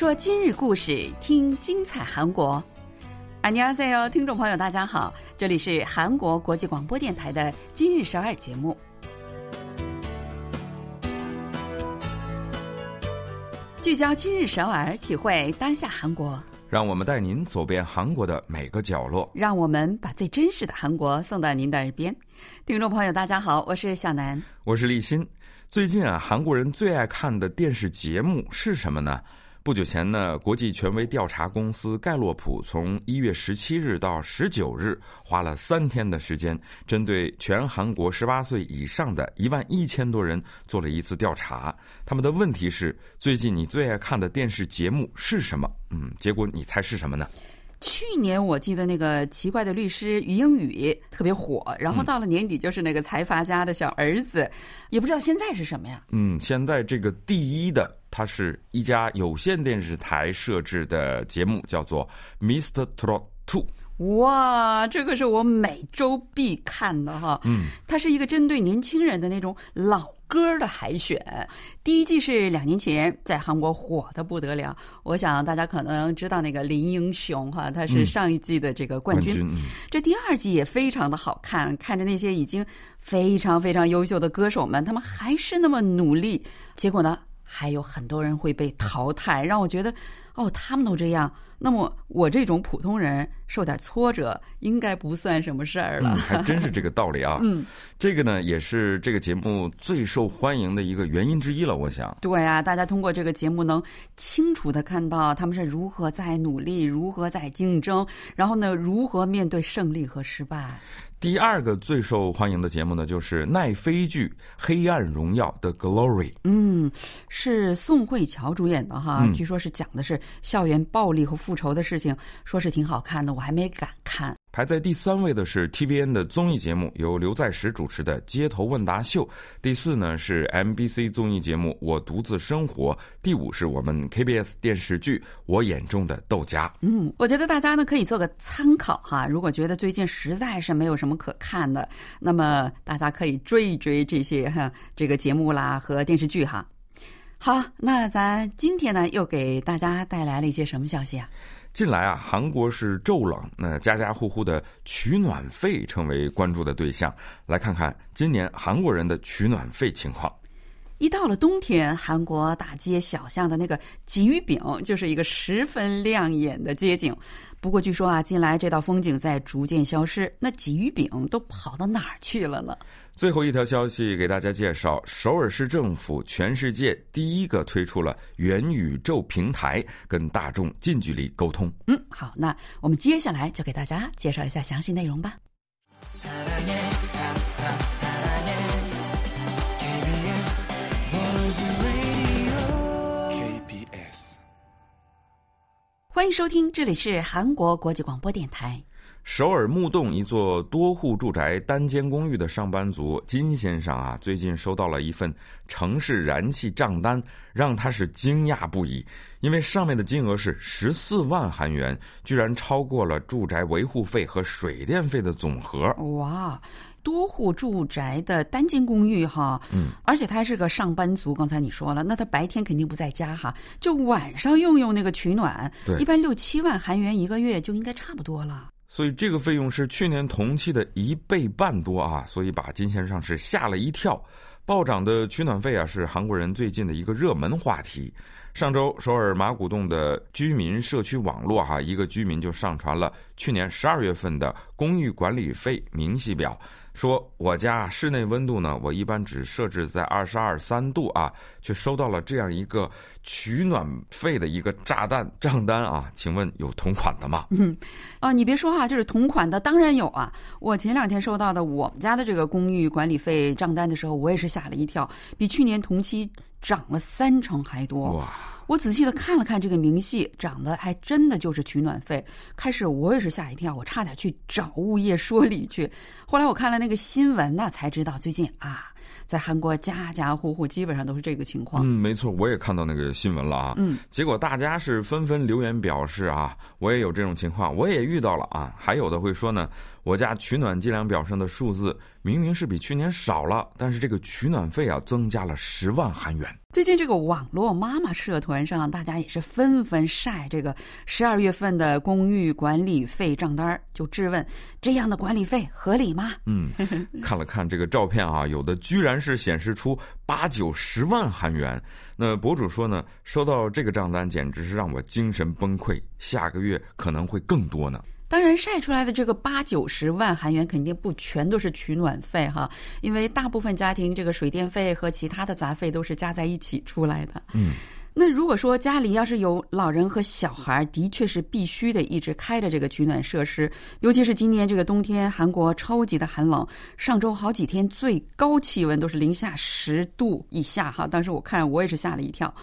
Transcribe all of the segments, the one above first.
说今日故事，听精彩韩国。안녕하세요，听众朋友，大家好，这里是韩国国际广播电台的今日首尔节目。聚焦今日首尔，体会当下韩国。让我们带您走遍韩国的每个角落。让我们把最真实的韩国送到您的耳边。听众朋友，大家好，我是小南，我是立新。最近啊，韩国人最爱看的电视节目是什么呢？ 不久前呢，国际权威调查公司盖洛普从一月十七日到十九日，花了三天的时间，针对全韩国十八岁以上的一万一千多人做了一次调查。他们的问题是：最近你最爱看的电视节目是什么？嗯，结果你猜是什么呢？去年我记得那个奇怪的律师于英语特别火，然后到了年底就是那个财阀家的小儿子，也不知道现在是什么呀？嗯，现在这个第一的，它是一家有线电视台设置的节目，叫做《Mr. Trot Two》。哇，这个是我每周必看的哈。嗯，它是一个针对年轻人的那种老。歌的海选，第一季是两年前在韩国火的不得了。我想大家可能知道那个林英雄哈，他是上一季的这个冠军。这第二季也非常的好看，看着那些已经非常非常优秀的歌手们，他们还是那么努力。结果呢，还有很多人会被淘汰，让我觉得哦，他们都这样。那么我这种普通人受点挫折，应该不算什么事儿了。还真是这个道理啊！嗯，这个呢，也是这个节目最受欢迎的一个原因之一了。我想，对啊，大家通过这个节目能清楚的看到他们是如何在努力，如何在竞争，然后呢，如何面对胜利和失败。第二个最受欢迎的节目呢，就是奈飞剧《黑暗荣耀》的 Glory。嗯，是宋慧乔主演的哈，据说是讲的是校园暴力和复仇的事情，说是挺好看的，我还没敢看。排在第三位的是 TVN 的综艺节目，由刘在石主持的《街头问答秀》。第四呢是 MBC 综艺节目《我独自生活》。第五是我们 KBS 电视剧《我眼中的豆荚》。嗯，我觉得大家呢可以做个参考哈。如果觉得最近实在是没有什么可看的，那么大家可以追一追这些哈这个节目啦和电视剧哈。好，那咱今天呢又给大家带来了一些什么消息啊？近来啊，韩国是骤冷，那家家户户的取暖费成为关注的对象。来看看今年韩国人的取暖费情况。一到了冬天，韩国大街小巷的那个鲫鱼饼就是一个十分亮眼的街景。不过据说啊，近来这道风景在逐渐消失，那鲫鱼饼都跑到哪儿去了呢？最后一条消息给大家介绍：首尔市政府全世界第一个推出了元宇宙平台，跟大众近距离沟通。嗯，好，那我们接下来就给大家介绍一下详细内容吧。欢迎收听，这里是韩国国际广播电台。首尔木洞一座多户住宅单间公寓的上班族金先生啊，最近收到了一份城市燃气账单，让他是惊讶不已。因为上面的金额是十四万韩元，居然超过了住宅维护费和水电费的总和。哇，多户住宅的单间公寓哈，嗯，而且他还是个上班族。刚才你说了，那他白天肯定不在家哈，就晚上用用那个取暖，对，一般六七万韩元一个月就应该差不多了。所以这个费用是去年同期的一倍半多啊！所以把金先生是吓了一跳。暴涨的取暖费啊，是韩国人最近的一个热门话题。上周，首尔马古洞的居民社区网络哈，一个居民就上传了去年十二月份的公寓管理费明细表。说我家室内温度呢，我一般只设置在二十二三度啊，却收到了这样一个取暖费的一个炸弹账单啊！请问有同款的吗？嗯，啊，你别说哈，就是同款的，当然有啊！我前两天收到的我们家的这个公寓管理费账单的时候，我也是吓了一跳，比去年同期涨了三成还多。哇！我仔细的看了看这个明细，涨的还真的就是取暖费。开始我也是吓一跳，我差点去找物业说理去。后来我看了那个新闻呢，才知道最近啊，在韩国家家户户基本上都是这个情况。嗯，没错，我也看到那个新闻了啊。嗯，结果大家是纷纷留言表示啊，我也有这种情况，我也遇到了啊。还有的会说呢，我家取暖计量表上的数字明明是比去年少了，但是这个取暖费啊增加了十万韩元。最近这个网络妈妈社团上，大家也是纷纷晒这个十二月份的公寓管理费账单，就质问这样的管理费合理吗？嗯，看了看这个照片啊，有的居然是显示出八九十万韩元。那博主说呢，收到这个账单简直是让我精神崩溃，下个月可能会更多呢。当然，晒出来的这个八九十万韩元肯定不全都是取暖费哈，因为大部分家庭这个水电费和其他的杂费都是加在一起出来的。嗯，那如果说家里要是有老人和小孩，的确是必须得一直开着这个取暖设施，尤其是今年这个冬天，韩国超级的寒冷，上周好几天最高气温都是零下十度以下哈，当时我看我也是吓了一跳。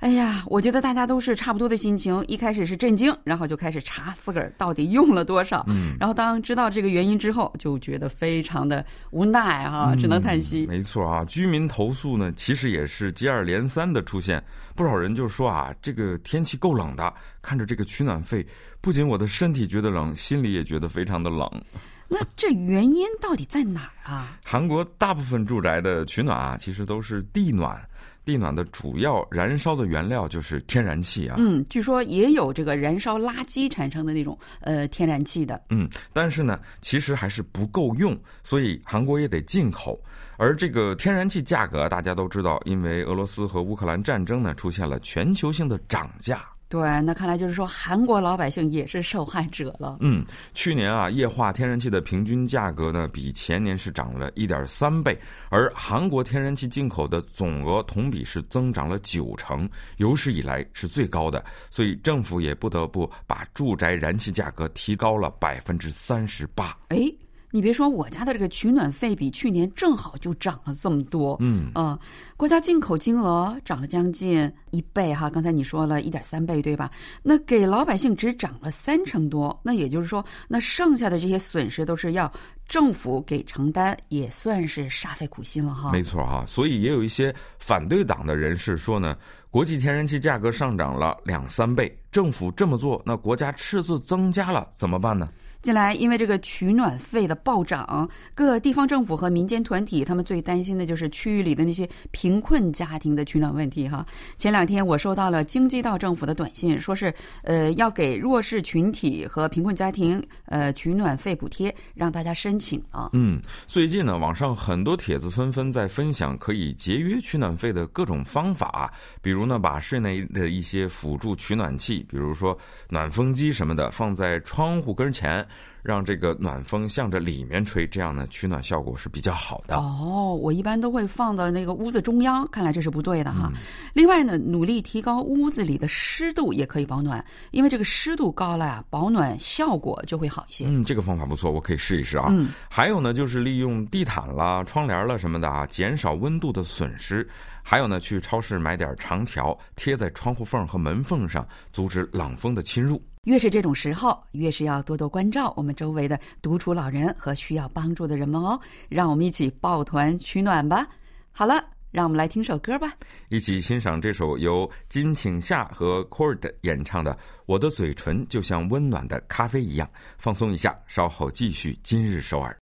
哎呀，我觉得大家都是差不多的心情。一开始是震惊，然后就开始查自个儿到底用了多少。嗯，然后当知道这个原因之后，就觉得非常的无奈哈，只能叹息。没错啊，居民投诉呢，其实也是接二连三的出现。不少人就说啊，这个天气够冷的，看着这个取暖费，不仅我的身体觉得冷，心里也觉得非常的冷。那这原因到底在哪儿啊？韩国大部分住宅的取暖啊，其实都是地暖。地暖的主要燃烧的原料就是天然气啊。嗯，据说也有这个燃烧垃圾产生的那种呃天然气的。嗯，但是呢，其实还是不够用，所以韩国也得进口。而这个天然气价格，大家都知道，因为俄罗斯和乌克兰战争呢，出现了全球性的涨价。对，那看来就是说，韩国老百姓也是受害者了。嗯，去年啊，液化天然气的平均价格呢，比前年是涨了一点三倍，而韩国天然气进口的总额同比是增长了九成，有史以来是最高的。所以政府也不得不把住宅燃气价格提高了百分之三十八。哎。你别说，我家的这个取暖费比去年正好就涨了这么多。嗯嗯，国家进口金额涨了将近一倍哈，刚才你说了一点三倍对吧？那给老百姓只涨了三成多，那也就是说，那剩下的这些损失都是要政府给承担，也算是煞费苦心了哈。没错哈，所以也有一些反对党的人士说呢，国际天然气价格上涨了两三倍，政府这么做，那国家赤字增加了怎么办呢？近来，因为这个取暖费的暴涨，各地方政府和民间团体他们最担心的就是区域里的那些贫困家庭的取暖问题。哈，前两天我收到了京畿道政府的短信，说是呃要给弱势群体和贫困家庭呃取暖费补贴，让大家申请啊。嗯，最近呢，网上很多帖子纷纷在分享可以节约取暖费的各种方法，比如呢，把室内的一些辅助取暖器，比如说暖风机什么的，放在窗户跟前。让这个暖风向着里面吹，这样呢取暖效果是比较好的。哦，我一般都会放到那个屋子中央，看来这是不对的哈。另外呢，努力提高屋子里的湿度也可以保暖，因为这个湿度高了呀，保暖效果就会好一些。嗯，这个方法不错，我可以试一试啊。嗯，还有呢，就是利用地毯啦、窗帘啦什么的啊，减少温度的损失。还有呢，去超市买点长条贴在窗户缝和门缝上，阻止冷风的侵入。越是这种时候，越是要多多关照我们周围的独处老人和需要帮助的人们哦。让我们一起抱团取暖吧。好了，让我们来听首歌吧，一起欣赏这首由金请夏和 Cord 演唱的《我的嘴唇就像温暖的咖啡一样》，放松一下，稍后继续今日首尔。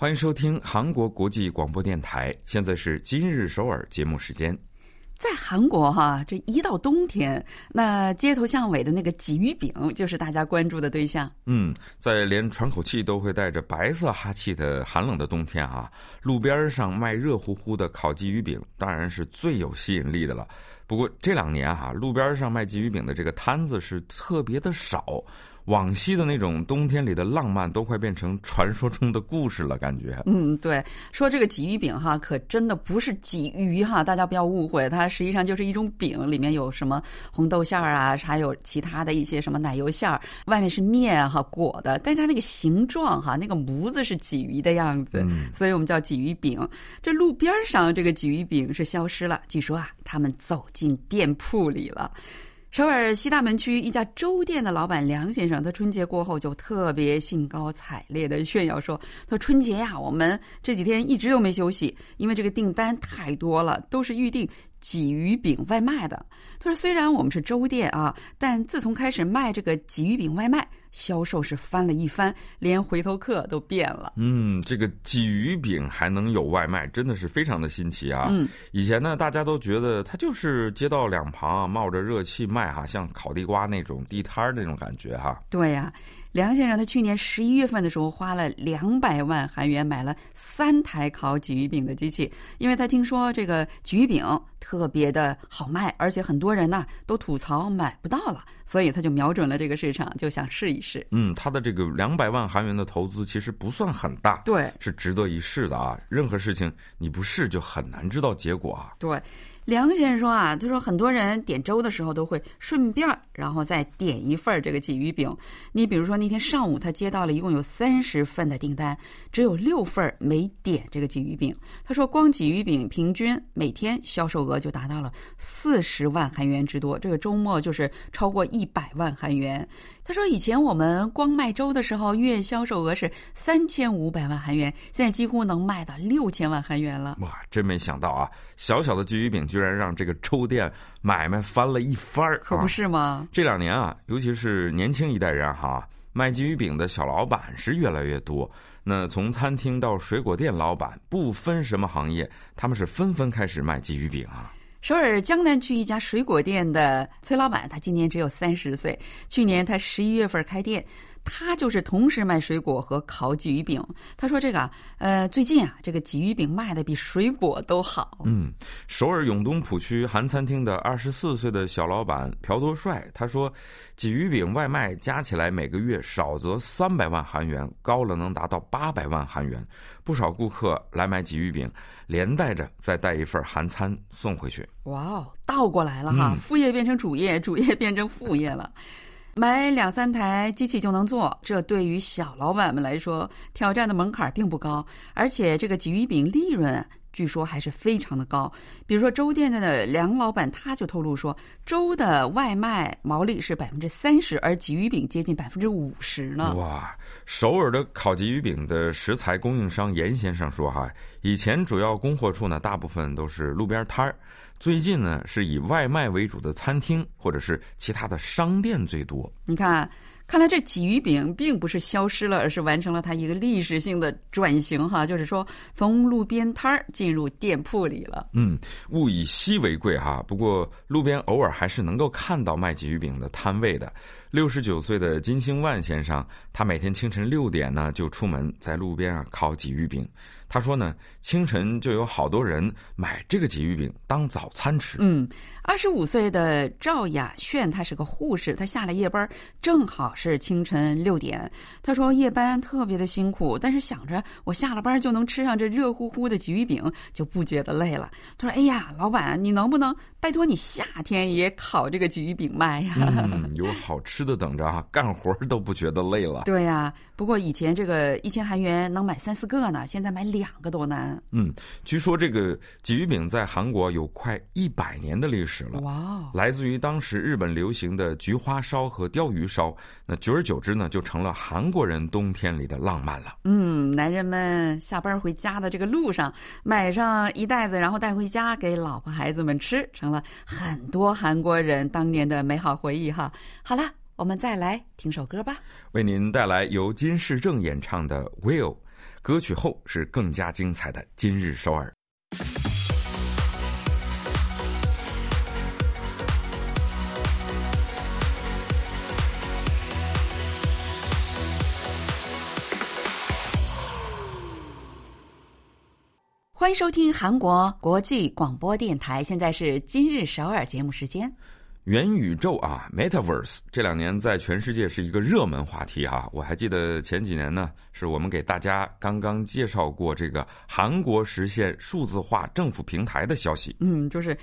欢迎收听韩国国际广播电台，现在是今日首尔节目时间。在韩国哈，这一到冬天，那街头巷尾的那个鲫鱼饼就是大家关注的对象。嗯，在连喘口气都会带着白色哈气的寒冷的冬天啊，路边上卖热乎乎的烤鲫鱼饼，当然是最有吸引力的了。不过这两年哈，路边上卖鲫鱼饼的这个摊子是特别的少。往昔的那种冬天里的浪漫都快变成传说中的故事了，感觉。嗯，对，说这个鲫鱼饼哈，可真的不是鲫鱼哈，大家不要误会，它实际上就是一种饼，里面有什么红豆馅儿啊，还有其他的一些什么奶油馅儿，外面是面哈裹的，但是它那个形状哈，那个模子是鲫鱼的样子，所以我们叫鲫鱼饼。这路边上这个鲫鱼饼是消失了，据说啊，他们走进店铺里了。首尔西大门区一家粥店的老板梁先生，他春节过后就特别兴高采烈的炫耀说：“他说春节呀，我们这几天一直都没休息，因为这个订单太多了，都是预定鲫鱼饼外卖的。他说虽然我们是粥店啊，但自从开始卖这个鲫鱼饼外卖。”销售是翻了一番，连回头客都变了。嗯，这个鲫鱼饼还能有外卖，真的是非常的新奇啊！嗯，以前呢，大家都觉得它就是街道两旁冒着热气卖哈，像烤地瓜那种地摊儿那种感觉哈。对呀。梁先生他去年十一月份的时候花了两百万韩元买了三台烤鲫鱼饼的机器，因为他听说这个鲫鱼饼特别的好卖，而且很多人呢都吐槽买不到了，所以他就瞄准了这个市场，就想试一试。嗯，他的这个两百万韩元的投资其实不算很大，对，是值得一试的啊。任何事情你不试就很难知道结果啊。对。梁先生说啊，他说很多人点粥的时候都会顺便儿然后再点一份儿这个鲫鱼饼。你比如说那天上午他接到了一共有三十份的订单，只有六份儿没点这个鲫鱼饼。他说光鲫鱼饼平均每天销售额就达到了四十万韩元之多，这个周末就是超过一百万韩元。他说：“以前我们光卖粥的时候，月销售额是三千五百万韩元，现在几乎能卖到六千万韩元了。哇，真没想到啊！小小的鲫鱼饼居然让这个粥店买卖翻了一番儿，可不是吗？这两年啊，尤其是年轻一代人哈，卖鲫鱼饼的小老板是越来越多。那从餐厅到水果店老板，不分什么行业，他们是纷纷开始卖鲫鱼饼啊。”首尔江南区一家水果店的崔老板，他今年只有三十岁。去年他十一月份开店，他就是同时卖水果和烤鲫鱼饼。他说：“这个呃，最近啊，这个鲫鱼饼卖的比水果都好。”嗯，首尔永东浦区韩餐厅的二十四岁的小老板朴多帅，他说：“鲫鱼饼外卖加起来每个月少则三百万韩元，高了能达到八百万韩元。不少顾客来买鲫鱼饼。”连带着再带一份韩餐送回去。哇哦，倒过来了哈，副业变成主业，主业变成副业了。买两三台机器就能做，这对于小老板们来说，挑战的门槛并不高，而且这个鲫鱼饼利润。据说还是非常的高，比如说粥店的梁老板他就透露说，粥的外卖毛利是百分之三十，而鲫鱼饼接近百分之五十呢。哇！首尔的烤鲫鱼饼的食材供应商严先生说，哈，以前主要供货处呢，大部分都是路边摊儿，最近呢是以外卖为主的餐厅或者是其他的商店最多。你看。看来这鲫鱼饼并不是消失了，而是完成了它一个历史性的转型哈，就是说从路边摊儿进入店铺里了。嗯，物以稀为贵哈，不过路边偶尔还是能够看到卖鲫鱼饼的摊位的。六十九岁的金星万先生，他每天清晨六点呢就出门在路边啊烤鲫鱼饼。他说呢，清晨就有好多人买这个鲫鱼饼当早餐吃。嗯，二十五岁的赵雅炫，她是个护士，她下了夜班，正好是清晨六点。她说夜班特别的辛苦，但是想着我下了班就能吃上这热乎乎的鲫鱼饼，就不觉得累了。她说：“哎呀，老板，你能不能拜托你夏天也烤这个鲫鱼饼卖呀？嗯，有好吃的等着啊，干活都不觉得累了。对呀，不过以前这个一千韩元能买三四个呢，现在买两。两个多难。嗯，据说这个鲫鱼饼在韩国有快一百年的历史了。哇，来自于当时日本流行的菊花烧和鲷鱼烧，那久而久之呢，就成了韩国人冬天里的浪漫了。嗯，男人们下班回家的这个路上，买上一袋子，然后带回家给老婆孩子们吃，成了很多韩国人当年的美好回忆哈。好了，我们再来听首歌吧，为您带来由金世正演唱的《Will》。歌曲后是更加精彩的今日首尔。欢迎收听韩国国际广播电台，现在是今日首尔节目时间。元宇宙啊，Metaverse 这两年在全世界是一个热门话题哈。我还记得前几年呢，是我们给大家刚刚介绍过这个韩国实现数字化政府平台的消息。嗯，就是。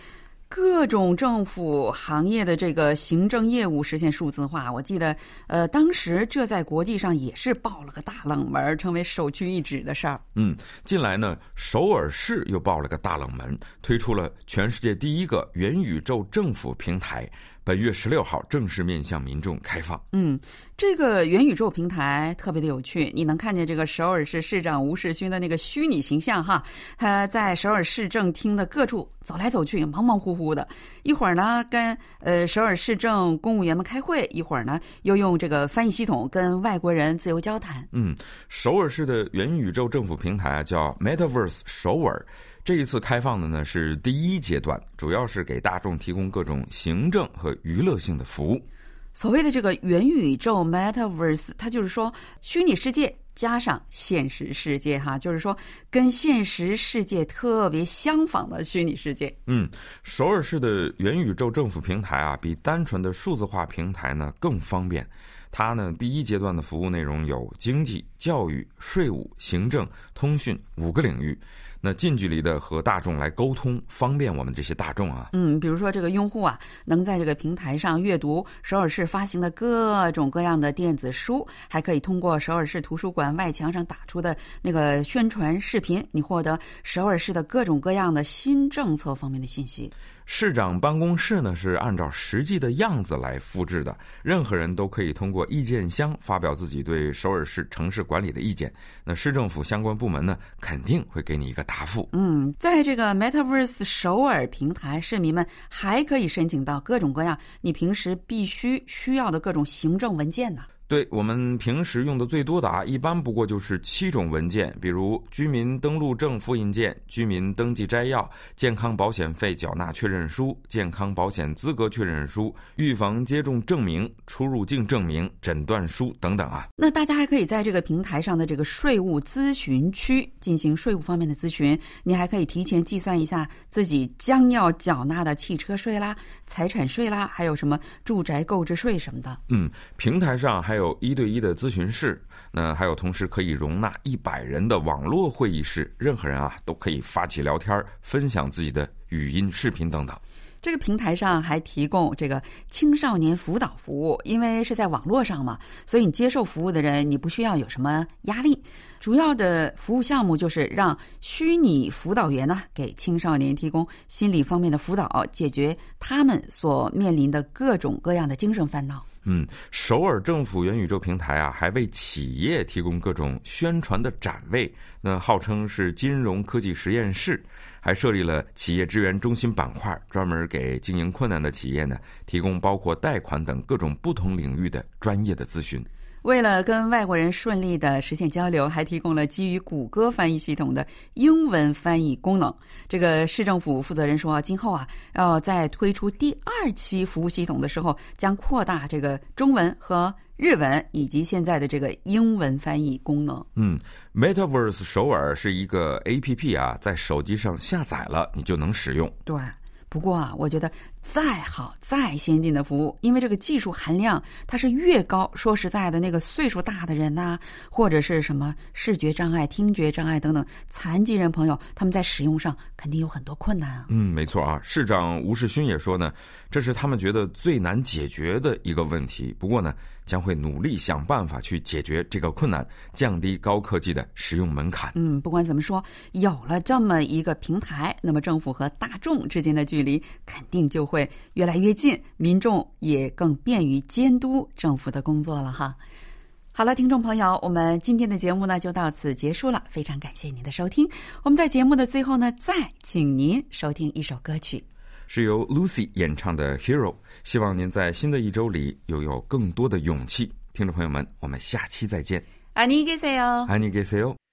各种政府行业的这个行政业务实现数字化，我记得，呃，当时这在国际上也是爆了个大冷门，成为首屈一指的事儿。嗯，近来呢，首尔市又爆了个大冷门，推出了全世界第一个元宇宙政府平台。本月十六号正式面向民众开放。嗯，这个元宇宙平台特别的有趣，你能看见这个首尔市市长吴世勋的那个虚拟形象哈，他在首尔市政厅的各处走来走去，忙忙乎乎的。一会儿呢跟呃首尔市政公务员们开会，一会儿呢又用这个翻译系统跟外国人自由交谈。嗯，首尔市的元宇宙政府平台叫 Metaverse 首尔。这一次开放的呢是第一阶段，主要是给大众提供各种行政和娱乐性的服务。所谓的这个元宇宙 （Metaverse），它就是说虚拟世界加上现实世界，哈，就是说跟现实世界特别相仿的虚拟世界。嗯，首尔市的元宇宙政府平台啊，比单纯的数字化平台呢更方便。它呢第一阶段的服务内容有经济、教育、税务、行政、通讯五个领域。近距离的和大众来沟通，方便我们这些大众啊。嗯，比如说这个用户啊，能在这个平台上阅读首尔市发行的各种各样的电子书，还可以通过首尔市图书馆外墙上打出的那个宣传视频，你获得首尔市的各种各样的新政策方面的信息。市长办公室呢是按照实际的样子来复制的，任何人都可以通过意见箱发表自己对首尔市城市管理的意见。那市政府相关部门呢肯定会给你一个答复。嗯，在这个 Metaverse 首尔平台，市民们还可以申请到各种各样你平时必须需要的各种行政文件呢。对我们平时用的最多的啊，一般不过就是七种文件，比如居民登录证复印件、居民登记摘要、健康保险费缴纳确认书、健康保险资格确认书、预防接种证明、出入境证明、诊断书等等啊。那大家还可以在这个平台上的这个税务咨询区进行税务方面的咨询，你还可以提前计算一下自己将要缴纳的汽车税啦、财产税啦，还有什么住宅购置税什么的。嗯，平台上还。有一对一的咨询室，那还有同时可以容纳一百人的网络会议室，任何人啊都可以发起聊天，分享自己的语音、视频等等。这个平台上还提供这个青少年辅导服务，因为是在网络上嘛，所以你接受服务的人你不需要有什么压力。主要的服务项目就是让虚拟辅导员呢给青少年提供心理方面的辅导，解决他们所面临的各种各样的精神烦恼。嗯，首尔政府元宇宙平台啊，还为企业提供各种宣传的展位，那号称是金融科技实验室，还设立了企业支援中心板块，专门给经营困难的企业呢提供包括贷款等各种不同领域的专业的咨询。为了跟外国人顺利的实现交流，还提供了基于谷歌翻译系统的英文翻译功能。这个市政府负责人说，今后啊，要在推出第二期服务系统的时候，将扩大这个中文和日文以及现在的这个英文翻译功能。嗯，Metaverse 首尔是一个 APP 啊，在手机上下载了，你就能使用。对。不过啊，我觉得再好再先进的服务，因为这个技术含量它是越高，说实在的，那个岁数大的人呐，或者是什么视觉障碍、听觉障碍等等残疾人朋友，他们在使用上肯定有很多困难啊。嗯，没错啊，市长吴世勋也说呢，这是他们觉得最难解决的一个问题。不过呢。将会努力想办法去解决这个困难，降低高科技的使用门槛。嗯，不管怎么说，有了这么一个平台，那么政府和大众之间的距离肯定就会越来越近，民众也更便于监督政府的工作了哈。好了，听众朋友，我们今天的节目呢就到此结束了，非常感谢您的收听。我们在节目的最后呢，再请您收听一首歌曲。是由 Lucy 演唱的《Hero》，希望您在新的一周里拥有更多的勇气。听众朋友们，我们下期再见。안녕히계세 요。 안녕히계세 요。